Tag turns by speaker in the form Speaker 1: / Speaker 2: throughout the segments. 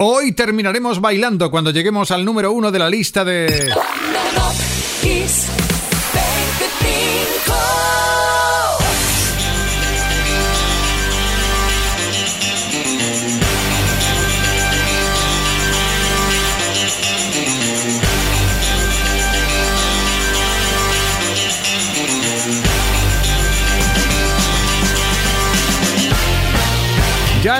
Speaker 1: Hoy terminaremos bailando cuando lleguemos al número uno de la lista de...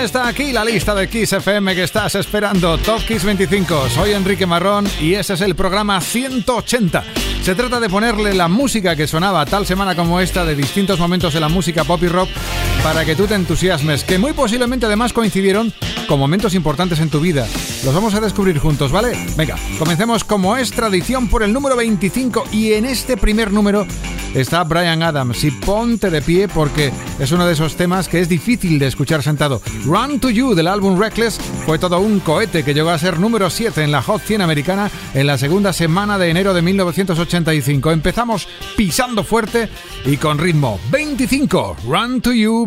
Speaker 1: Está aquí la lista de Kiss FM que estás esperando. Top Kiss 25. Soy Enrique Marrón y ese es el programa 180. Se trata de ponerle la música que sonaba tal semana como esta de distintos momentos de la música pop y rock para que tú te entusiasmes, que muy posiblemente además coincidieron con momentos importantes en tu vida. Los vamos a descubrir juntos, ¿vale? Venga, comencemos como es tradición por el número 25 y en este primer número está Brian Adams. Y ponte de pie porque es uno de esos temas que es difícil de escuchar sentado. Run to You del álbum Reckless fue todo un cohete que llegó a ser número 7 en la Hot 100 americana en la segunda semana de enero de 1985. Empezamos pisando fuerte y con ritmo. 25. Run to You,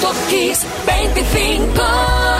Speaker 1: Top Kiss 25.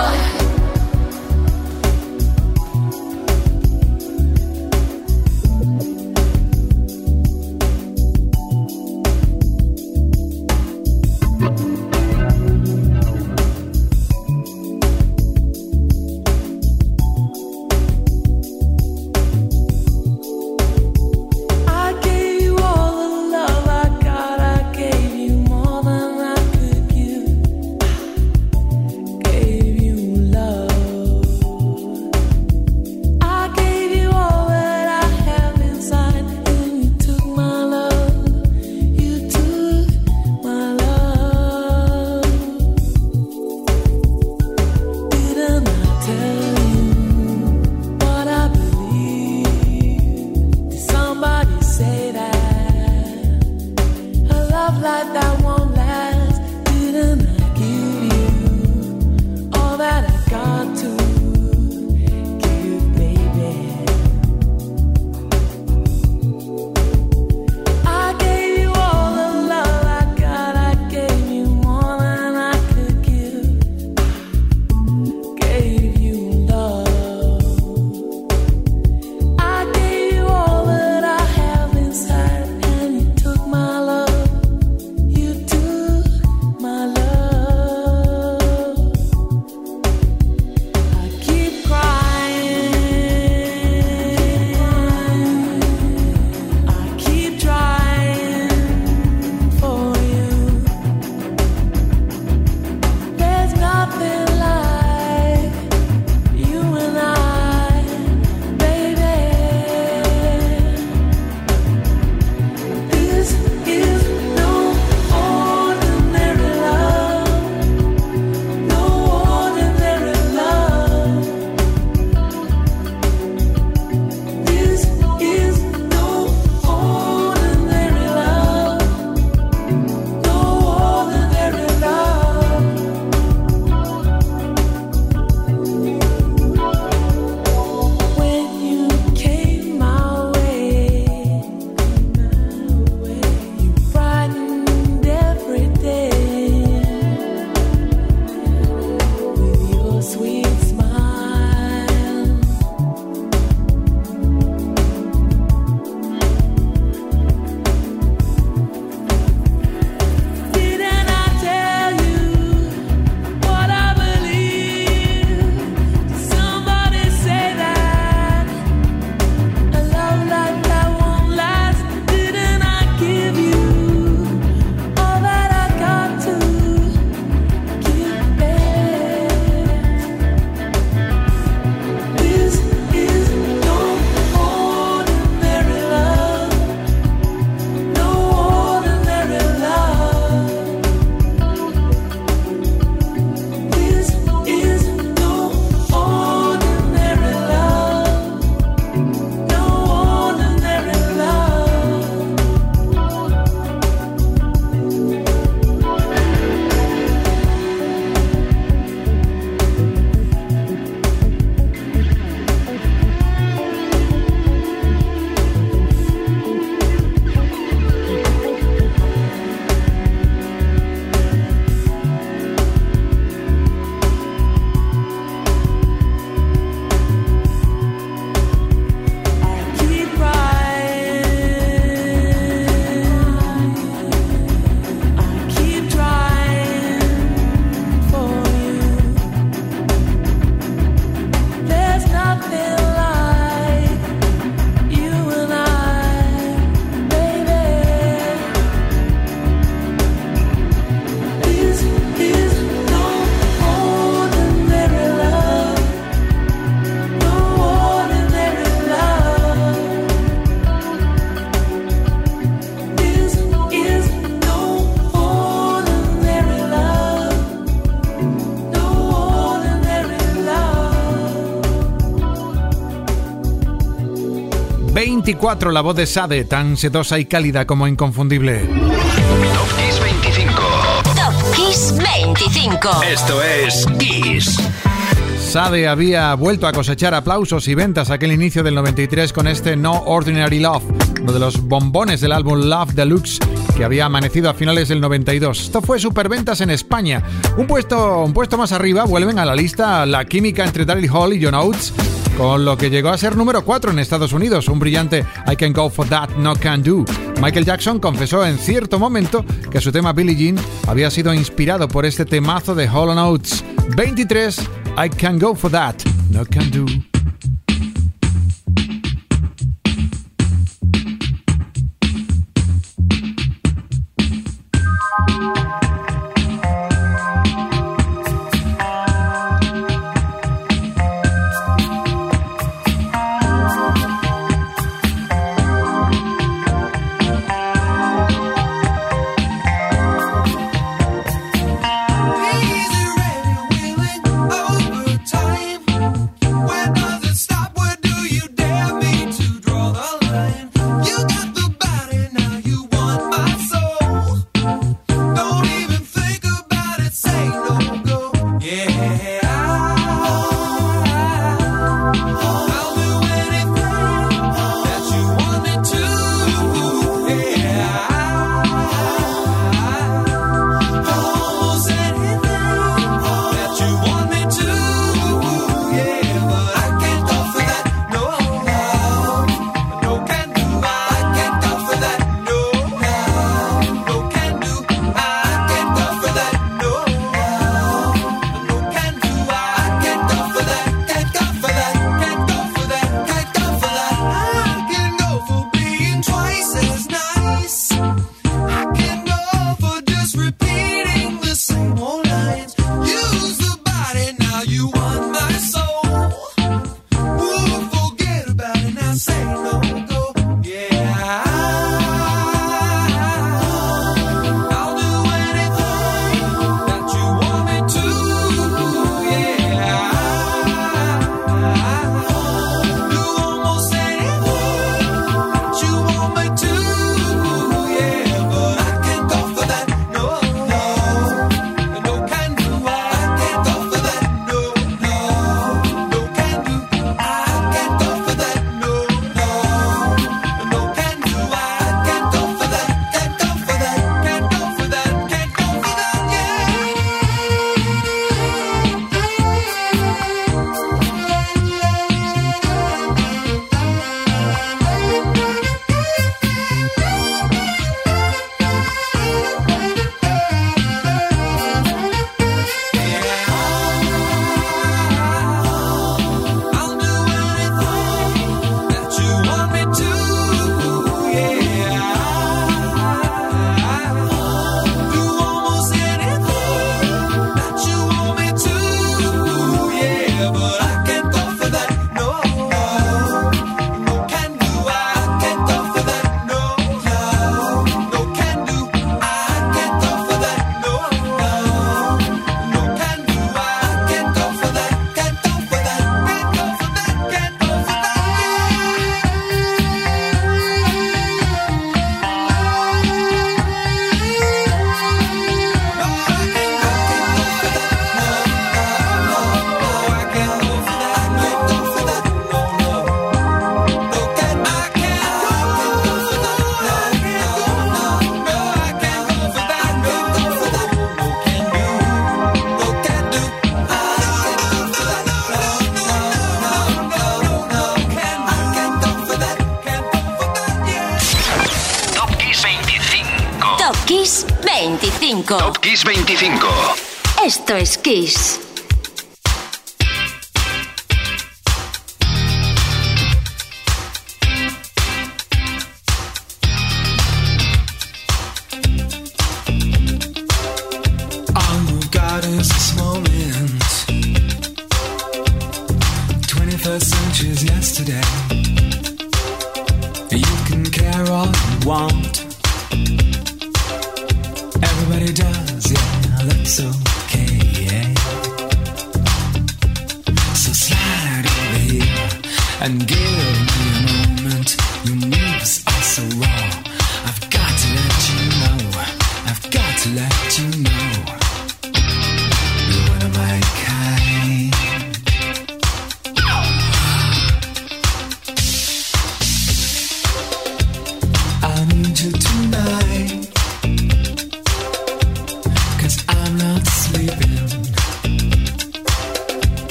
Speaker 2: 24, la voz de Sade, tan sedosa y cálida como inconfundible.
Speaker 3: Top Kiss 25.
Speaker 4: Top Kiss 25.
Speaker 3: Esto es Kiss.
Speaker 2: Sade había vuelto a cosechar aplausos y ventas aquel inicio del 93 con este No Ordinary Love, uno de los bombones del álbum Love Deluxe que había amanecido a finales del 92. Esto fue superventas en España. Un puesto, un puesto más arriba vuelven a la lista la química entre Daryl Hall y John Oates, con lo que llegó a ser número 4 en Estados Unidos, un brillante I Can Go For That, No Can Do. Michael Jackson confesó en cierto momento que su tema Billie Jean había sido inspirado por este temazo de Hall Oates. 23 I can go for that. No can do.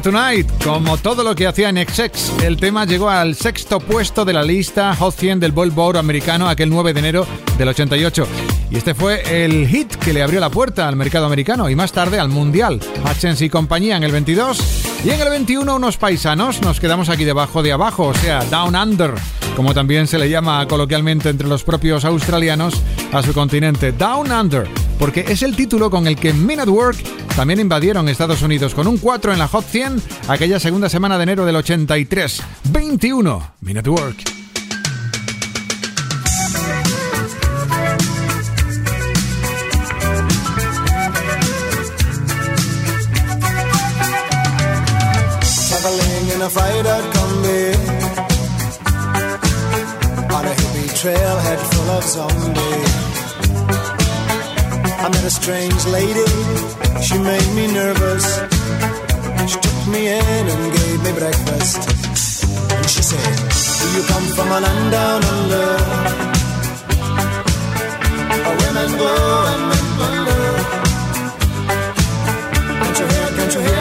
Speaker 5: Tonight. Como todo lo que hacía en XX, el tema llegó al sexto puesto de la lista Hot 100 del Billboard americano aquel 9 de enero del 88. Y este fue el hit que le abrió la puerta al mercado americano y más tarde al mundial. Hutchins y compañía en el 22 y en el 21 unos paisanos. Nos quedamos aquí debajo de abajo, o sea, Down Under, como también se le llama coloquialmente entre los propios australianos a su continente. Down Under, porque es el título con el que Men at Work también invadieron Estados Unidos con un 4 en la Hot 100 aquella segunda semana de enero del 83. 21 Minute Work.
Speaker 6: Trailhead full of zombies I met a strange lady She made me nervous. She took me in and gave me breakfast. And she said, Do you come from a land down under? Where women go and men wonder. Can't you hear, can't you hear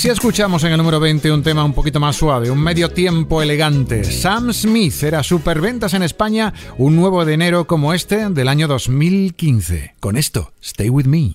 Speaker 5: si escuchamos en el número 20 un tema un poquito más suave, un medio tiempo elegante, Sam Smith era superventas en España un nuevo de enero como este del año 2015. Con esto, Stay With Me.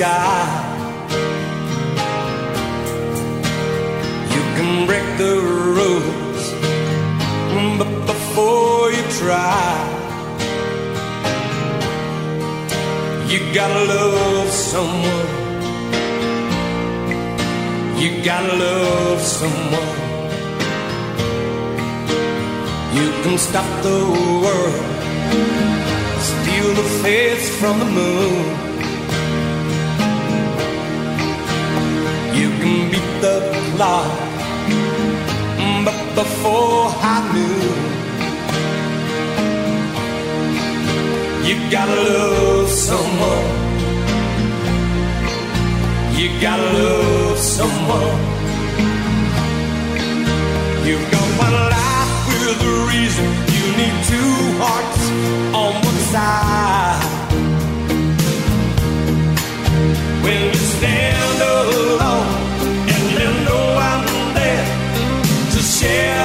Speaker 2: sky. You can break the rules, but before you try, you gotta love someone. You gotta love someone. You can stop the world, steal the face from the moon. The clock, but before I knew, you gotta love someone. You gotta love someone. You've got one life with a reason. You need two hearts on one side. When you stand alone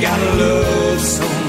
Speaker 2: gotta love someone.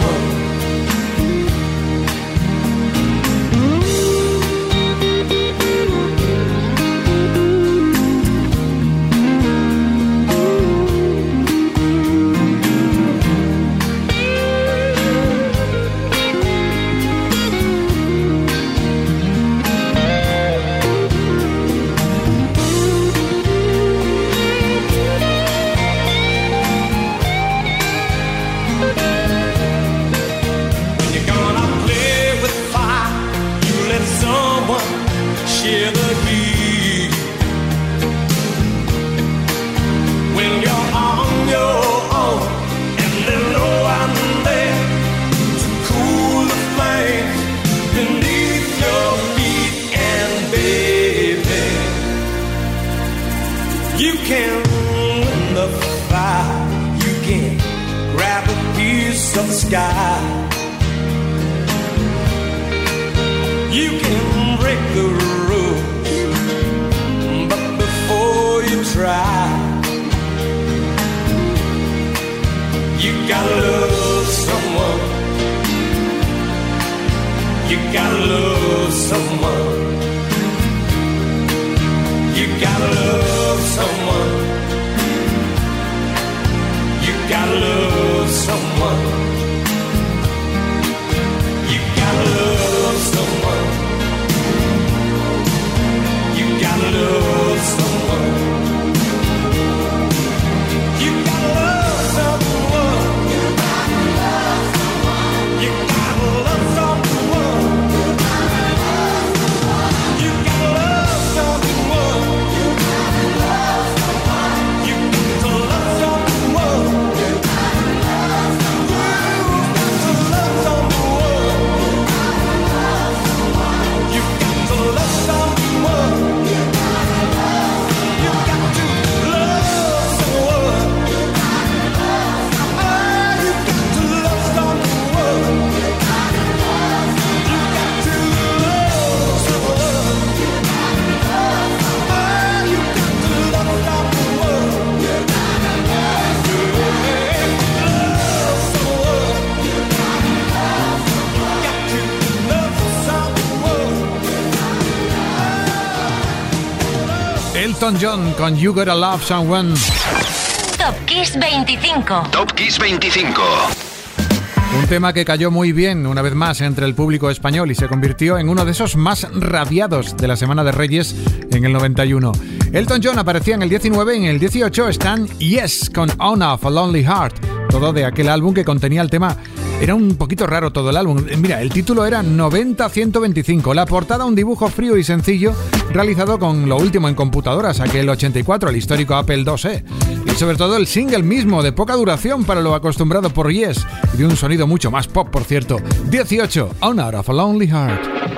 Speaker 2: sky. You can break the rules, but before you try, you gotta love someone. You gotta love someone.
Speaker 5: John con You Gotta Love Someone.
Speaker 4: Top Kiss 25.
Speaker 7: Top Kiss 25.
Speaker 5: Un tema que cayó muy bien una vez más entre el público español y se convirtió en uno de esos más radiados de la Semana de Reyes en el 91. Elton John aparecía en el 19 y en el 18 están Yes con On Off a Lonely Heart, todo de aquel álbum que contenía el tema era un poquito raro todo el álbum. Mira, el título era 90-125. La portada un dibujo frío y sencillo realizado con lo último en computadoras, aquel 84, el histórico Apple IIe. Y sobre todo el single mismo, de poca duración para lo acostumbrado por Yes, y de un sonido mucho más pop, por cierto. 18, On Out of a Lonely Heart.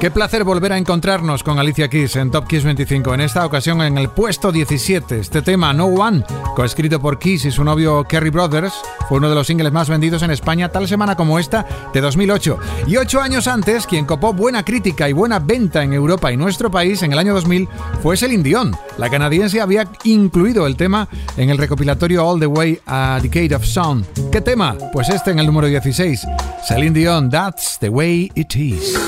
Speaker 5: Qué placer volver a encontrarnos con Alicia Keys en Top Kiss 25. En esta ocasión en el puesto 17. Este tema, No One, coescrito por Kiss y su novio Kerry Brothers, fue uno de los singles más vendidos en España tal semana como esta de 2008. Y ocho años antes, quien copó buena crítica y buena venta en Europa y nuestro país en el año 2000 fue Celine Dion. La canadiense había incluido el tema en el recopilatorio All the Way a Decade of Sound. ¿Qué tema? Pues este en el número 16. Celine Dion, That's the Way It Is.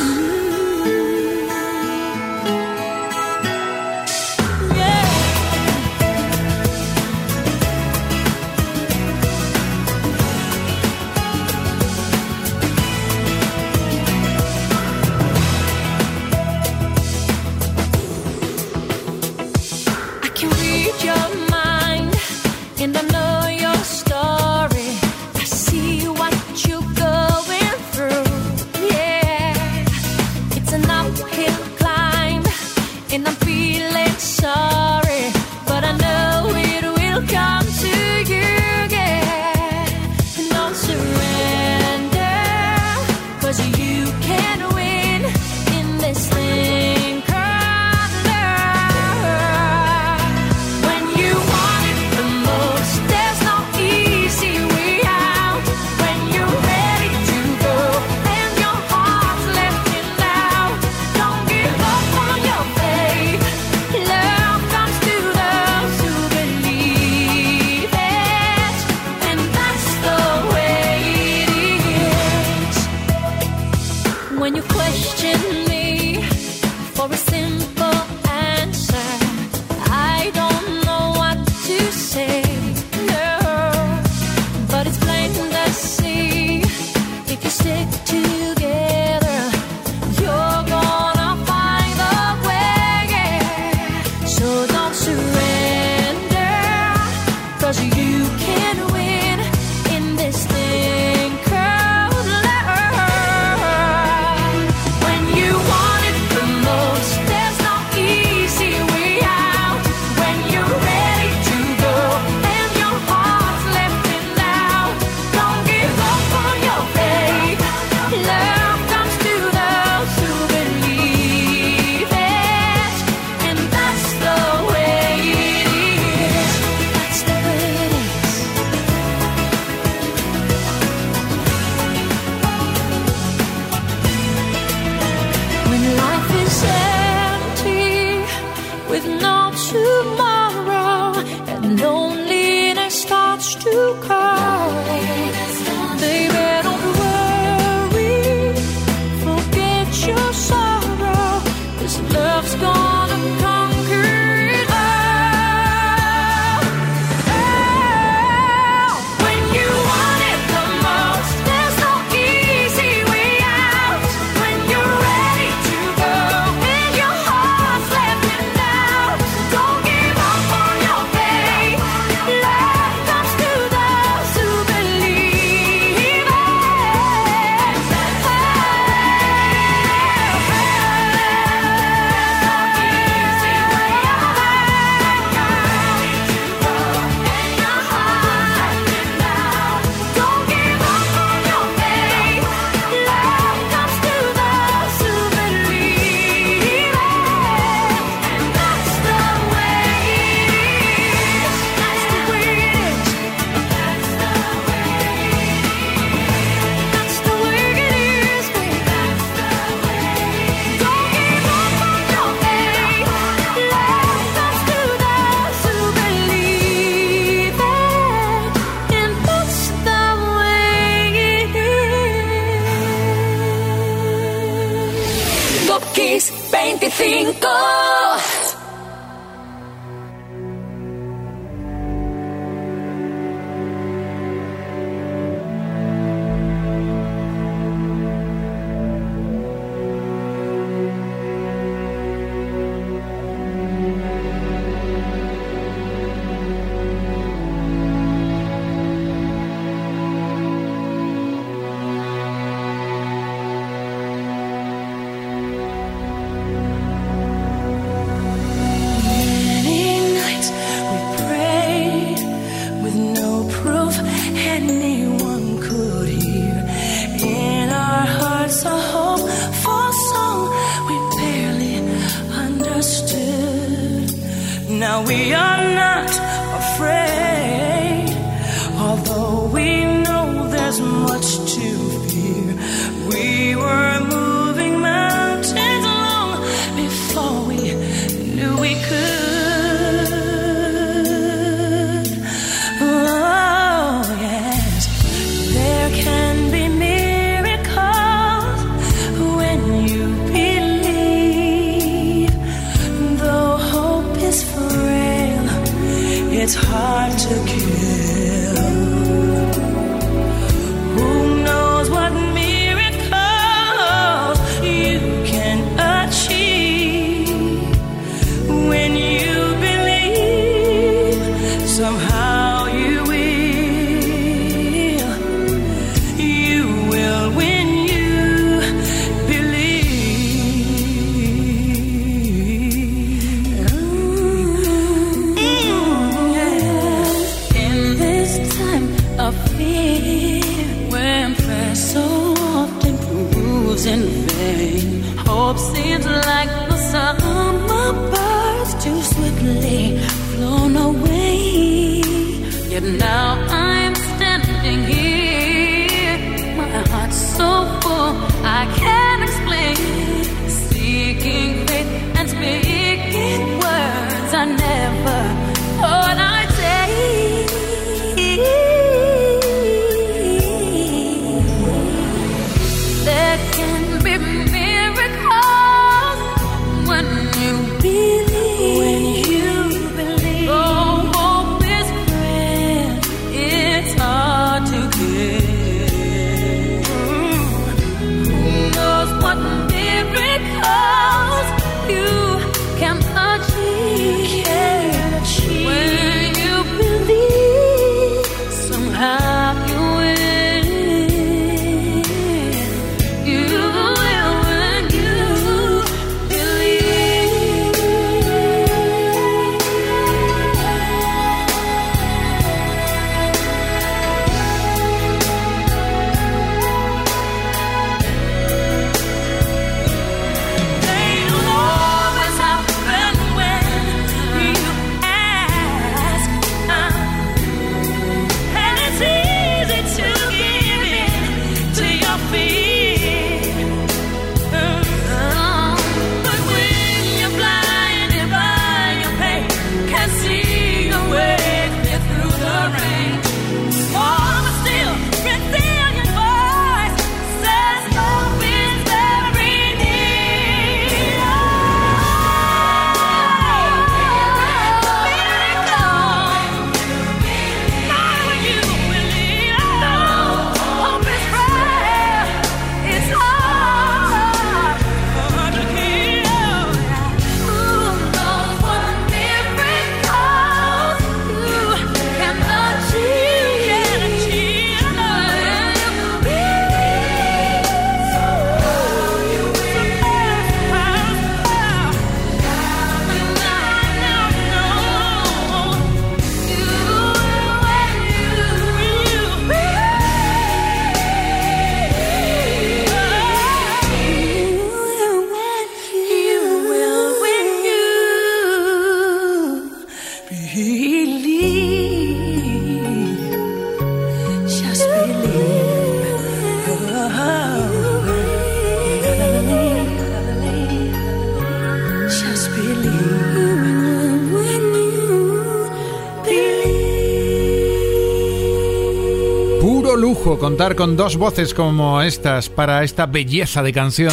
Speaker 5: Contar con dos voces como estas para esta belleza de canción.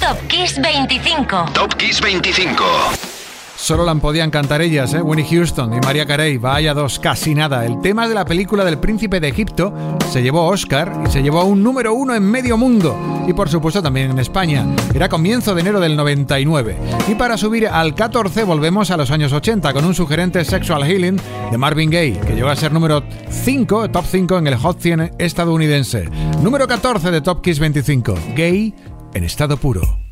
Speaker 4: Top Kiss 25.
Speaker 7: Top Kiss 25.
Speaker 8: Solo la podían cantar ellas, ¿eh? Winnie Houston y María Carey. Vaya dos, casi nada. El tema de la película del príncipe de Egipto se llevó Oscar y se llevó a un número uno en medio mundo. Y por supuesto también en España. Era comienzo de enero del 99. Y para subir al 14 volvemos a los años 80 con un sugerente Sexual Healing de Marvin Gaye, que llegó a ser número 5, top 5 en el Hot 100 estadounidense. Número 14 de Top Kiss 25. Gay en estado puro.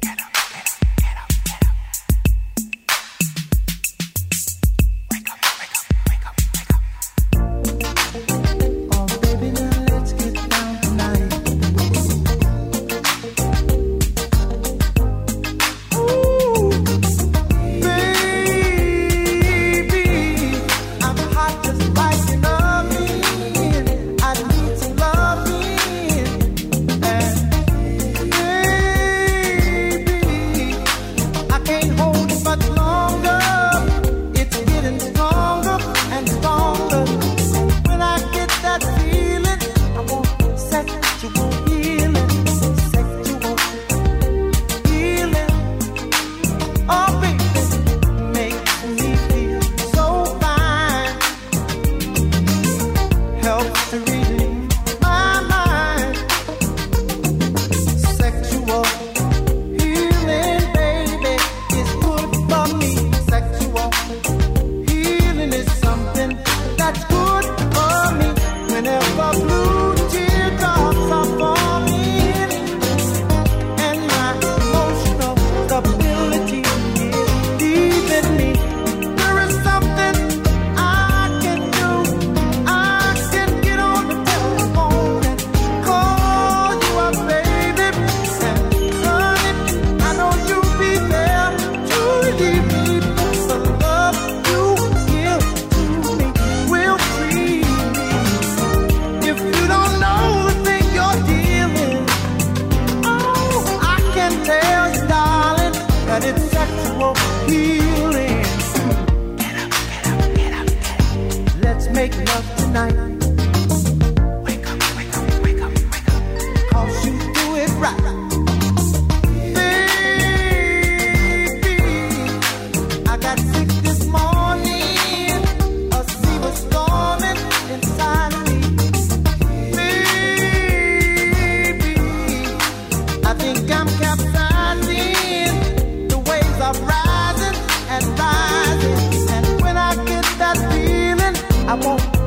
Speaker 9: I want.